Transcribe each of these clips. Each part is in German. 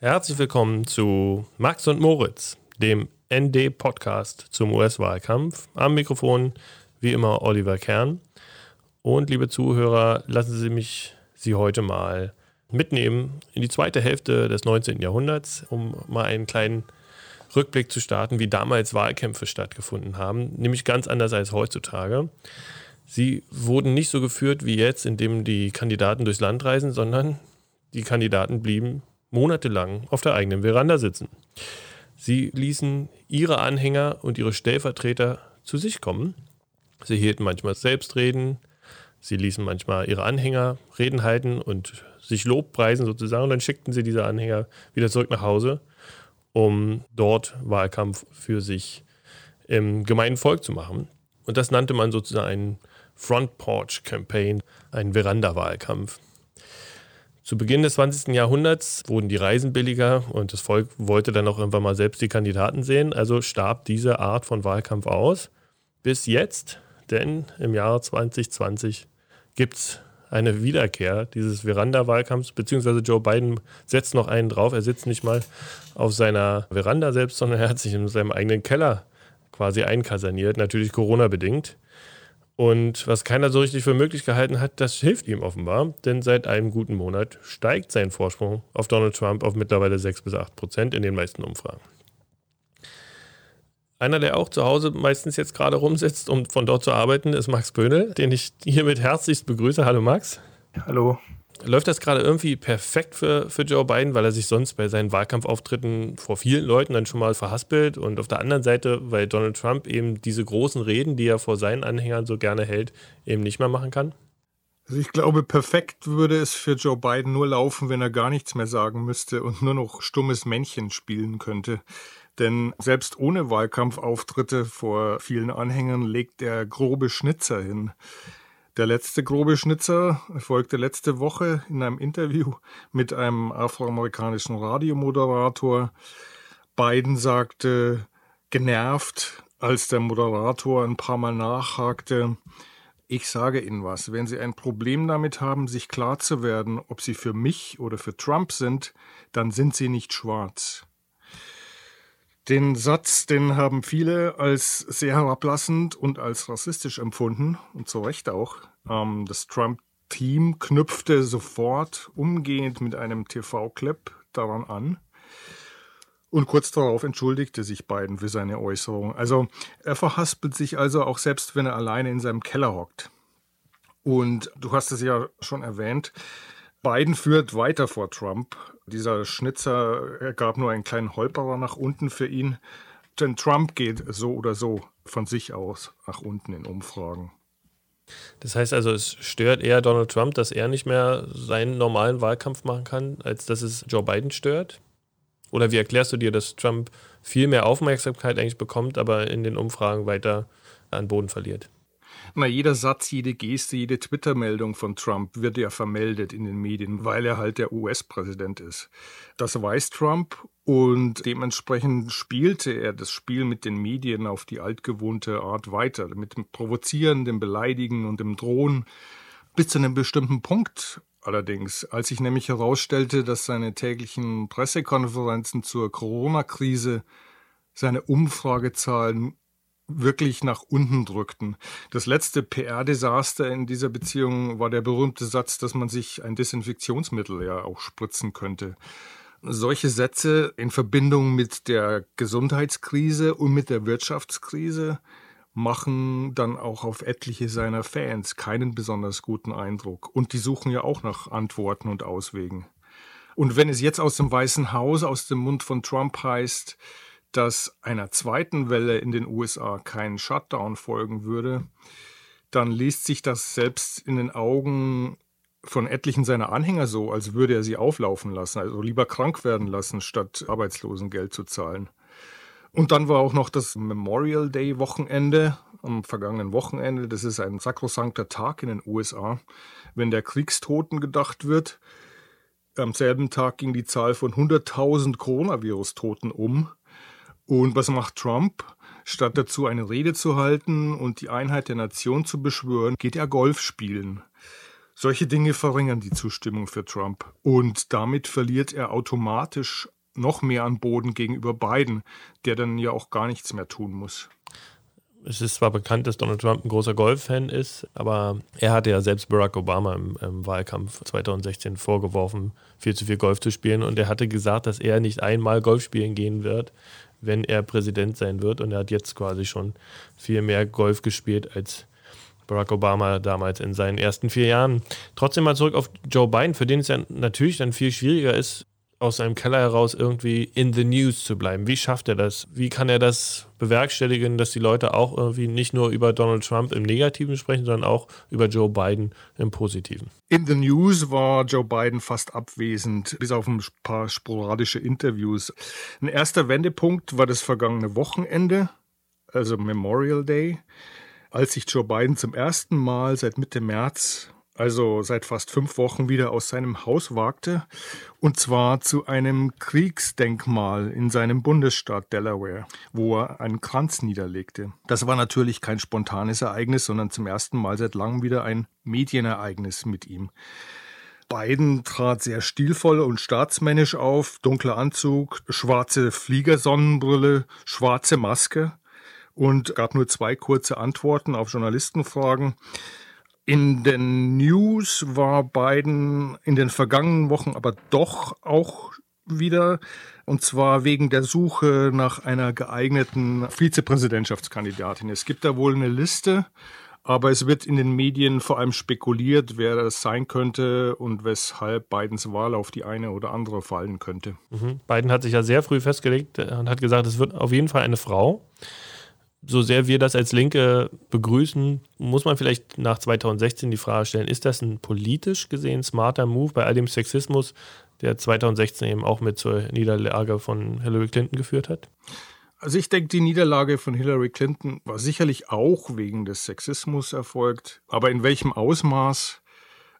Herzlich willkommen zu Max und Moritz, dem ND-Podcast zum US-Wahlkampf. Am Mikrofon wie immer Oliver Kern. Und liebe Zuhörer, lassen Sie mich Sie heute mal mitnehmen in die zweite Hälfte des 19. Jahrhunderts, um mal einen kleinen Rückblick zu starten, wie damals Wahlkämpfe stattgefunden haben, nämlich ganz anders als heutzutage. Sie wurden nicht so geführt wie jetzt, indem die Kandidaten durchs Land reisen, sondern die Kandidaten blieben monatelang auf der eigenen Veranda sitzen. Sie ließen ihre Anhänger und ihre Stellvertreter zu sich kommen. Sie hielten manchmal Selbstreden, sie ließen manchmal ihre Anhänger Reden halten und sich Lobpreisen sozusagen. Und dann schickten sie diese Anhänger wieder zurück nach Hause, um dort Wahlkampf für sich im gemeinen Volk zu machen. Und das nannte man sozusagen einen Front Porch Campaign, einen Veranda-Wahlkampf. Zu Beginn des 20. Jahrhunderts wurden die Reisen billiger und das Volk wollte dann auch irgendwann mal selbst die Kandidaten sehen. Also starb diese Art von Wahlkampf aus. Bis jetzt, denn im Jahr 2020 gibt es eine Wiederkehr dieses Veranda-Wahlkampfs, beziehungsweise Joe Biden setzt noch einen drauf. Er sitzt nicht mal auf seiner Veranda selbst, sondern er hat sich in seinem eigenen Keller quasi einkaserniert, natürlich Corona-bedingt. Und was keiner so richtig für möglich gehalten hat, das hilft ihm offenbar, denn seit einem guten Monat steigt sein Vorsprung auf Donald Trump auf mittlerweile 6 bis 8 Prozent in den meisten Umfragen. Einer, der auch zu Hause meistens jetzt gerade rumsitzt, um von dort zu arbeiten, ist Max Böhnel, den ich hiermit herzlichst begrüße. Hallo Max. Hallo. Läuft das gerade irgendwie perfekt für, für Joe Biden, weil er sich sonst bei seinen Wahlkampfauftritten vor vielen Leuten dann schon mal verhaspelt und auf der anderen Seite, weil Donald Trump eben diese großen Reden, die er vor seinen Anhängern so gerne hält, eben nicht mehr machen kann? Also ich glaube, perfekt würde es für Joe Biden nur laufen, wenn er gar nichts mehr sagen müsste und nur noch stummes Männchen spielen könnte. Denn selbst ohne Wahlkampfauftritte vor vielen Anhängern legt er grobe Schnitzer hin. Der letzte grobe Schnitzer folgte letzte Woche in einem Interview mit einem afroamerikanischen Radiomoderator. Biden sagte, genervt, als der Moderator ein paar Mal nachhakte, ich sage Ihnen was, wenn Sie ein Problem damit haben, sich klar zu werden, ob Sie für mich oder für Trump sind, dann sind Sie nicht schwarz. Den Satz, den haben viele als sehr herablassend und als rassistisch empfunden und zu Recht auch. Ähm, das Trump-Team knüpfte sofort umgehend mit einem TV-Clip daran an. Und kurz darauf entschuldigte sich Biden für seine Äußerung. Also er verhaspelt sich also auch selbst, wenn er alleine in seinem Keller hockt. Und du hast es ja schon erwähnt, Biden führt weiter vor Trump. Dieser Schnitzer ergab nur einen kleinen Holperer nach unten für ihn. Denn Trump geht so oder so von sich aus nach unten in Umfragen. Das heißt also, es stört eher Donald Trump, dass er nicht mehr seinen normalen Wahlkampf machen kann, als dass es Joe Biden stört? Oder wie erklärst du dir, dass Trump viel mehr Aufmerksamkeit eigentlich bekommt, aber in den Umfragen weiter an Boden verliert? Na, jeder Satz, jede Geste, jede Twitter-Meldung von Trump wird ja vermeldet in den Medien, weil er halt der US-Präsident ist. Das weiß Trump und dementsprechend spielte er das Spiel mit den Medien auf die altgewohnte Art weiter, mit dem Provozieren, dem Beleidigen und dem Drohen. Bis zu einem bestimmten Punkt allerdings, als sich nämlich herausstellte, dass seine täglichen Pressekonferenzen zur Corona-Krise seine Umfragezahlen wirklich nach unten drückten. Das letzte PR-Desaster in dieser Beziehung war der berühmte Satz, dass man sich ein Desinfektionsmittel ja auch spritzen könnte. Solche Sätze in Verbindung mit der Gesundheitskrise und mit der Wirtschaftskrise machen dann auch auf etliche seiner Fans keinen besonders guten Eindruck. Und die suchen ja auch nach Antworten und Auswegen. Und wenn es jetzt aus dem Weißen Haus, aus dem Mund von Trump heißt, dass einer zweiten Welle in den USA kein Shutdown folgen würde, dann liest sich das selbst in den Augen von etlichen seiner Anhänger so, als würde er sie auflaufen lassen, also lieber krank werden lassen, statt Arbeitslosengeld zu zahlen. Und dann war auch noch das Memorial Day Wochenende am vergangenen Wochenende. Das ist ein sakrosankter Tag in den USA, wenn der Kriegstoten gedacht wird. Am selben Tag ging die Zahl von 100.000 Coronavirus-Toten um. Und was macht Trump? Statt dazu eine Rede zu halten und die Einheit der Nation zu beschwören, geht er Golf spielen. Solche Dinge verringern die Zustimmung für Trump und damit verliert er automatisch noch mehr an Boden gegenüber Biden, der dann ja auch gar nichts mehr tun muss. Es ist zwar bekannt, dass Donald Trump ein großer Golf-Fan ist, aber er hatte ja selbst Barack Obama im, im, Wahlkampf 2016 vorgeworfen, viel zu viel Golf zu spielen. Und er hatte gesagt, dass er nicht einmal Golf spielen gehen wird, wenn er Präsident sein wird. Und er hat jetzt quasi schon viel mehr Golf gespielt als Barack Obama damals in seinen ersten vier Jahren. Trotzdem mal zurück auf Joe Biden, für den es ja natürlich dann viel schwieriger ist, aus seinem Keller heraus irgendwie in the news zu bleiben. Wie schafft er das? Wie kann er das bewerkstelligen, dass die Leute auch irgendwie nicht nur über Donald Trump im Negativen sprechen, sondern auch über Joe Biden im Positiven? In the news war Joe Biden fast abwesend, bis auf ein paar sporadische Interviews. Ein erster Wendepunkt war das vergangene Wochenende, also Memorial Day, als sich Joe Biden zum ersten Mal seit Mitte März also seit fast fünf Wochen wieder aus seinem Haus wagte, und zwar zu einem Kriegsdenkmal in seinem Bundesstaat Delaware, wo er einen Kranz niederlegte. Das war natürlich kein spontanes Ereignis, sondern zum ersten Mal seit langem wieder ein Medienereignis mit ihm. Biden trat sehr stilvoll und staatsmännisch auf, dunkler Anzug, schwarze Fliegersonnenbrille, schwarze Maske und gab nur zwei kurze Antworten auf Journalistenfragen. In den News war Biden in den vergangenen Wochen aber doch auch wieder, und zwar wegen der Suche nach einer geeigneten Vizepräsidentschaftskandidatin. Es gibt da wohl eine Liste, aber es wird in den Medien vor allem spekuliert, wer das sein könnte und weshalb Bidens Wahl auf die eine oder andere fallen könnte. Mhm. Biden hat sich ja sehr früh festgelegt und hat gesagt, es wird auf jeden Fall eine Frau so sehr wir das als Linke begrüßen, muss man vielleicht nach 2016 die Frage stellen, ist das ein politisch gesehen smarter Move bei all dem Sexismus, der 2016 eben auch mit zur Niederlage von Hillary Clinton geführt hat? Also ich denke, die Niederlage von Hillary Clinton war sicherlich auch wegen des Sexismus erfolgt, aber in welchem Ausmaß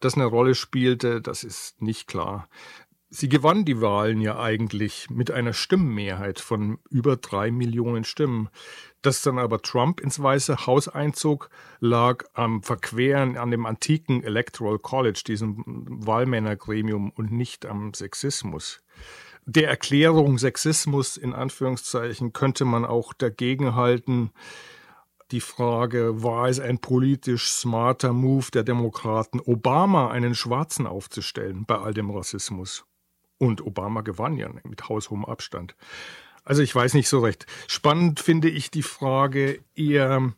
das eine Rolle spielte, das ist nicht klar. Sie gewann die Wahlen ja eigentlich mit einer Stimmenmehrheit von über drei Millionen Stimmen. Dass dann aber Trump ins Weiße Haus einzog, lag am Verqueren an dem antiken Electoral College, diesem Wahlmännergremium, und nicht am Sexismus. Der Erklärung Sexismus in Anführungszeichen könnte man auch dagegenhalten, die Frage, war es ein politisch smarter Move der Demokraten, Obama einen Schwarzen aufzustellen bei all dem Rassismus? Und Obama gewann ja mit haushohem Abstand. Also ich weiß nicht so recht. Spannend finde ich die Frage eher,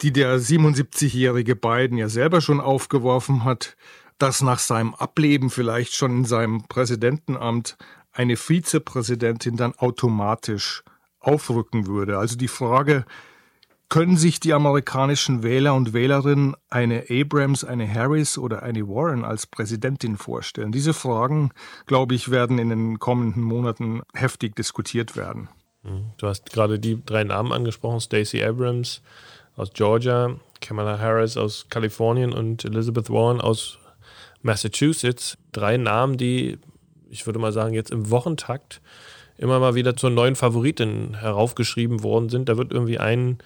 die der 77-jährige Biden ja selber schon aufgeworfen hat, dass nach seinem Ableben vielleicht schon in seinem Präsidentenamt eine Vizepräsidentin dann automatisch aufrücken würde. Also die Frage, können sich die amerikanischen Wähler und Wählerinnen eine Abrams, eine Harris oder eine Warren als Präsidentin vorstellen? Diese Fragen, glaube ich, werden in den kommenden Monaten heftig diskutiert werden. Mhm. Du hast gerade die drei Namen angesprochen: Stacey Abrams aus Georgia, Kamala Harris aus Kalifornien und Elizabeth Warren aus Massachusetts. Drei Namen, die, ich würde mal sagen, jetzt im Wochentakt immer mal wieder zur neuen Favoritin heraufgeschrieben worden sind. Da wird irgendwie ein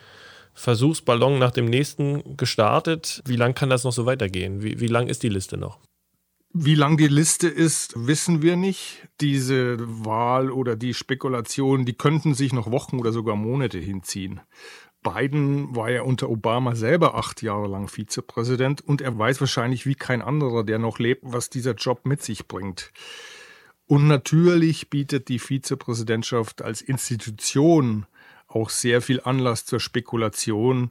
Versuchsballon nach dem nächsten gestartet. Wie lang kann das noch so weitergehen? Wie, wie lang ist die Liste noch? Wie lang die Liste ist, wissen wir nicht. Diese Wahl oder die Spekulationen, die könnten sich noch Wochen oder sogar Monate hinziehen. Biden war ja unter Obama selber acht Jahre lang Vizepräsident und er weiß wahrscheinlich wie kein anderer, der noch lebt, was dieser Job mit sich bringt. Und natürlich bietet die Vizepräsidentschaft als Institution auch sehr viel Anlass zur Spekulation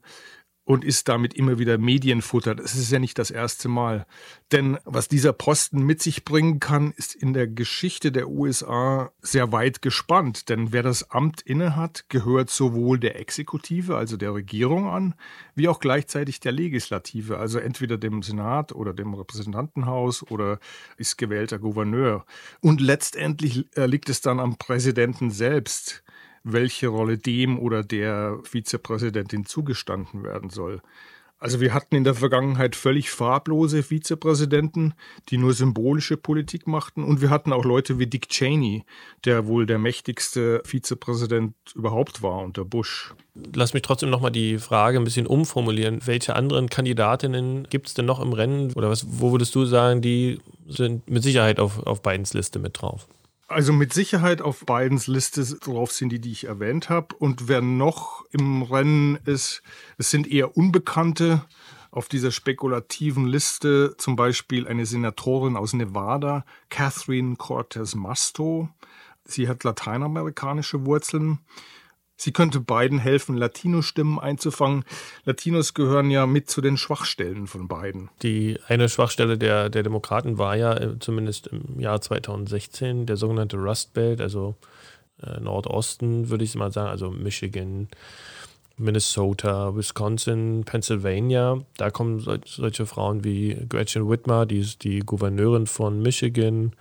und ist damit immer wieder Medienfutter. Das ist ja nicht das erste Mal. Denn was dieser Posten mit sich bringen kann, ist in der Geschichte der USA sehr weit gespannt. Denn wer das Amt innehat, gehört sowohl der Exekutive, also der Regierung an, wie auch gleichzeitig der Legislative, also entweder dem Senat oder dem Repräsentantenhaus oder ist gewählter Gouverneur. Und letztendlich liegt es dann am Präsidenten selbst, welche Rolle dem oder der Vizepräsidentin zugestanden werden soll. Also wir hatten in der Vergangenheit völlig farblose Vizepräsidenten, die nur symbolische Politik machten. Und wir hatten auch Leute wie Dick Cheney, der wohl der mächtigste Vizepräsident überhaupt war unter Bush. Lass mich trotzdem nochmal die Frage ein bisschen umformulieren. Welche anderen Kandidatinnen gibt es denn noch im Rennen? Oder was, wo würdest du sagen, die sind mit Sicherheit auf, auf Bidens Liste mit drauf? Also mit Sicherheit auf Bidens Liste drauf sind die, die ich erwähnt habe. Und wer noch im Rennen ist, es sind eher Unbekannte. Auf dieser spekulativen Liste zum Beispiel eine Senatorin aus Nevada, Catherine Cortez Masto. Sie hat lateinamerikanische Wurzeln. Sie könnte beiden helfen, Latino-Stimmen einzufangen. Latinos gehören ja mit zu den Schwachstellen von beiden. Die eine Schwachstelle der, der Demokraten war ja äh, zumindest im Jahr 2016 der sogenannte Rust Belt, also äh, Nordosten, würde ich mal sagen, also Michigan, Minnesota, Wisconsin, Pennsylvania. Da kommen sol solche Frauen wie Gretchen Whitmer, die ist die Gouverneurin von Michigan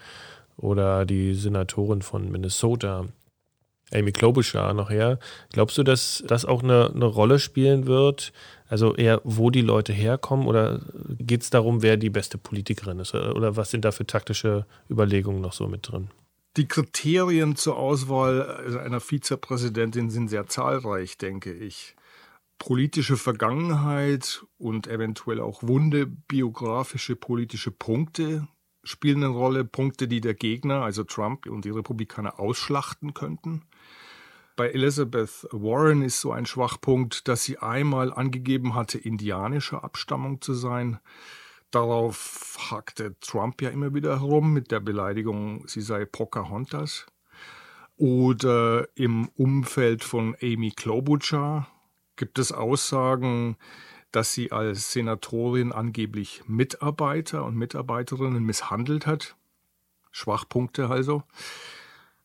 oder die Senatorin von Minnesota. Amy Klobuchar nachher. Glaubst du, dass das auch eine, eine Rolle spielen wird? Also eher, wo die Leute herkommen oder geht es darum, wer die beste Politikerin ist? Oder was sind da für taktische Überlegungen noch so mit drin? Die Kriterien zur Auswahl einer Vizepräsidentin sind sehr zahlreich, denke ich. Politische Vergangenheit und eventuell auch wunde biografische politische Punkte spielen eine Rolle. Punkte, die der Gegner, also Trump und die Republikaner, ausschlachten könnten. Bei Elizabeth Warren ist so ein Schwachpunkt, dass sie einmal angegeben hatte, indianischer Abstammung zu sein. Darauf hakte Trump ja immer wieder herum mit der Beleidigung, sie sei Pocahontas. Oder im Umfeld von Amy Klobuchar gibt es Aussagen, dass sie als Senatorin angeblich Mitarbeiter und Mitarbeiterinnen misshandelt hat. Schwachpunkte also.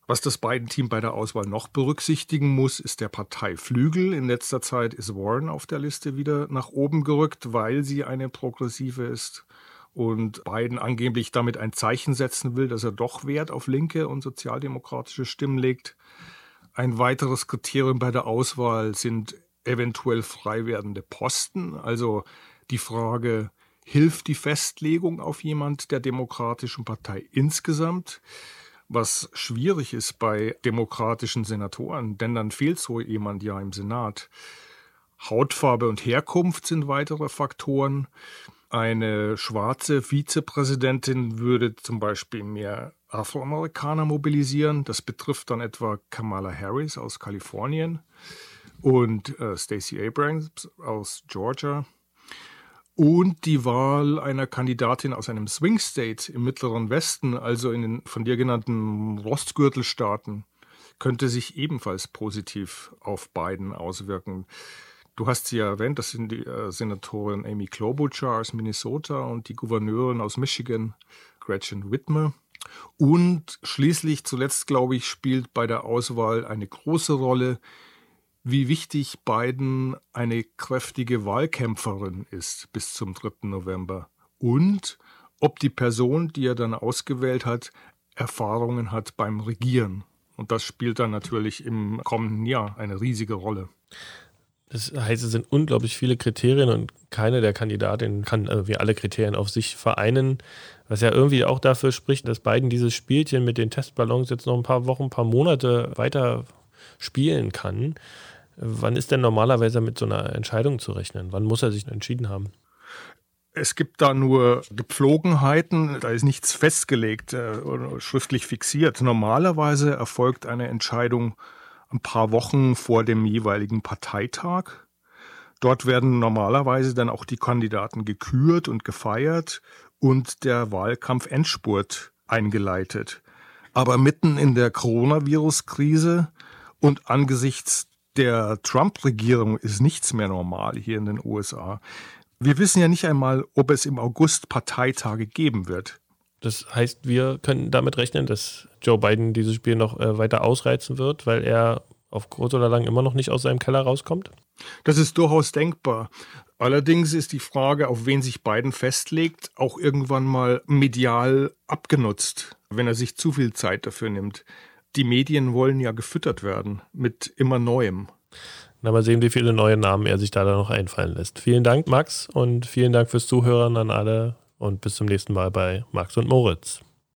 Was das beiden Team bei der Auswahl noch berücksichtigen muss, ist der Parteiflügel. In letzter Zeit ist Warren auf der Liste wieder nach oben gerückt, weil sie eine progressive ist und Biden angeblich damit ein Zeichen setzen will, dass er doch Wert auf linke und sozialdemokratische Stimmen legt. Ein weiteres Kriterium bei der Auswahl sind eventuell frei werdende Posten, also die Frage, hilft die Festlegung auf jemand der Demokratischen Partei insgesamt? Was schwierig ist bei demokratischen Senatoren, denn dann fehlt so jemand ja im Senat. Hautfarbe und Herkunft sind weitere Faktoren. Eine schwarze Vizepräsidentin würde zum Beispiel mehr Afroamerikaner mobilisieren. Das betrifft dann etwa Kamala Harris aus Kalifornien und äh, Stacey Abrams aus Georgia und die Wahl einer Kandidatin aus einem Swing State im Mittleren Westen, also in den von dir genannten Rostgürtelstaaten, könnte sich ebenfalls positiv auf Biden auswirken. Du hast sie ja erwähnt, das sind die äh, Senatorin Amy Klobuchar aus Minnesota und die Gouverneurin aus Michigan, Gretchen Whitmer. Und schließlich zuletzt, glaube ich, spielt bei der Auswahl eine große Rolle wie wichtig Biden eine kräftige Wahlkämpferin ist bis zum 3. November und ob die Person, die er dann ausgewählt hat, Erfahrungen hat beim Regieren. Und das spielt dann natürlich im kommenden Jahr eine riesige Rolle. Das heißt, es sind unglaublich viele Kriterien und keine der Kandidatinnen kann irgendwie alle Kriterien auf sich vereinen, was ja irgendwie auch dafür spricht, dass Biden dieses Spielchen mit den Testballons jetzt noch ein paar Wochen, ein paar Monate weiter spielen kann. Wann ist denn normalerweise mit so einer Entscheidung zu rechnen? Wann muss er sich entschieden haben? Es gibt da nur Gepflogenheiten, da ist nichts festgelegt äh, oder schriftlich fixiert. Normalerweise erfolgt eine Entscheidung ein paar Wochen vor dem jeweiligen Parteitag. Dort werden normalerweise dann auch die Kandidaten gekürt und gefeiert und der Wahlkampf-Endspurt eingeleitet. Aber mitten in der Coronavirus-Krise und angesichts der Trump-Regierung ist nichts mehr normal hier in den USA. Wir wissen ja nicht einmal, ob es im August Parteitage geben wird. Das heißt, wir können damit rechnen, dass Joe Biden dieses Spiel noch äh, weiter ausreizen wird, weil er auf kurz oder lang immer noch nicht aus seinem Keller rauskommt? Das ist durchaus denkbar. Allerdings ist die Frage, auf wen sich Biden festlegt, auch irgendwann mal medial abgenutzt, wenn er sich zu viel Zeit dafür nimmt die Medien wollen ja gefüttert werden mit immer Neuem. Na, mal sehen, wie viele neue Namen er sich da noch einfallen lässt. Vielen Dank, Max, und vielen Dank fürs Zuhören an alle und bis zum nächsten Mal bei Max und Moritz.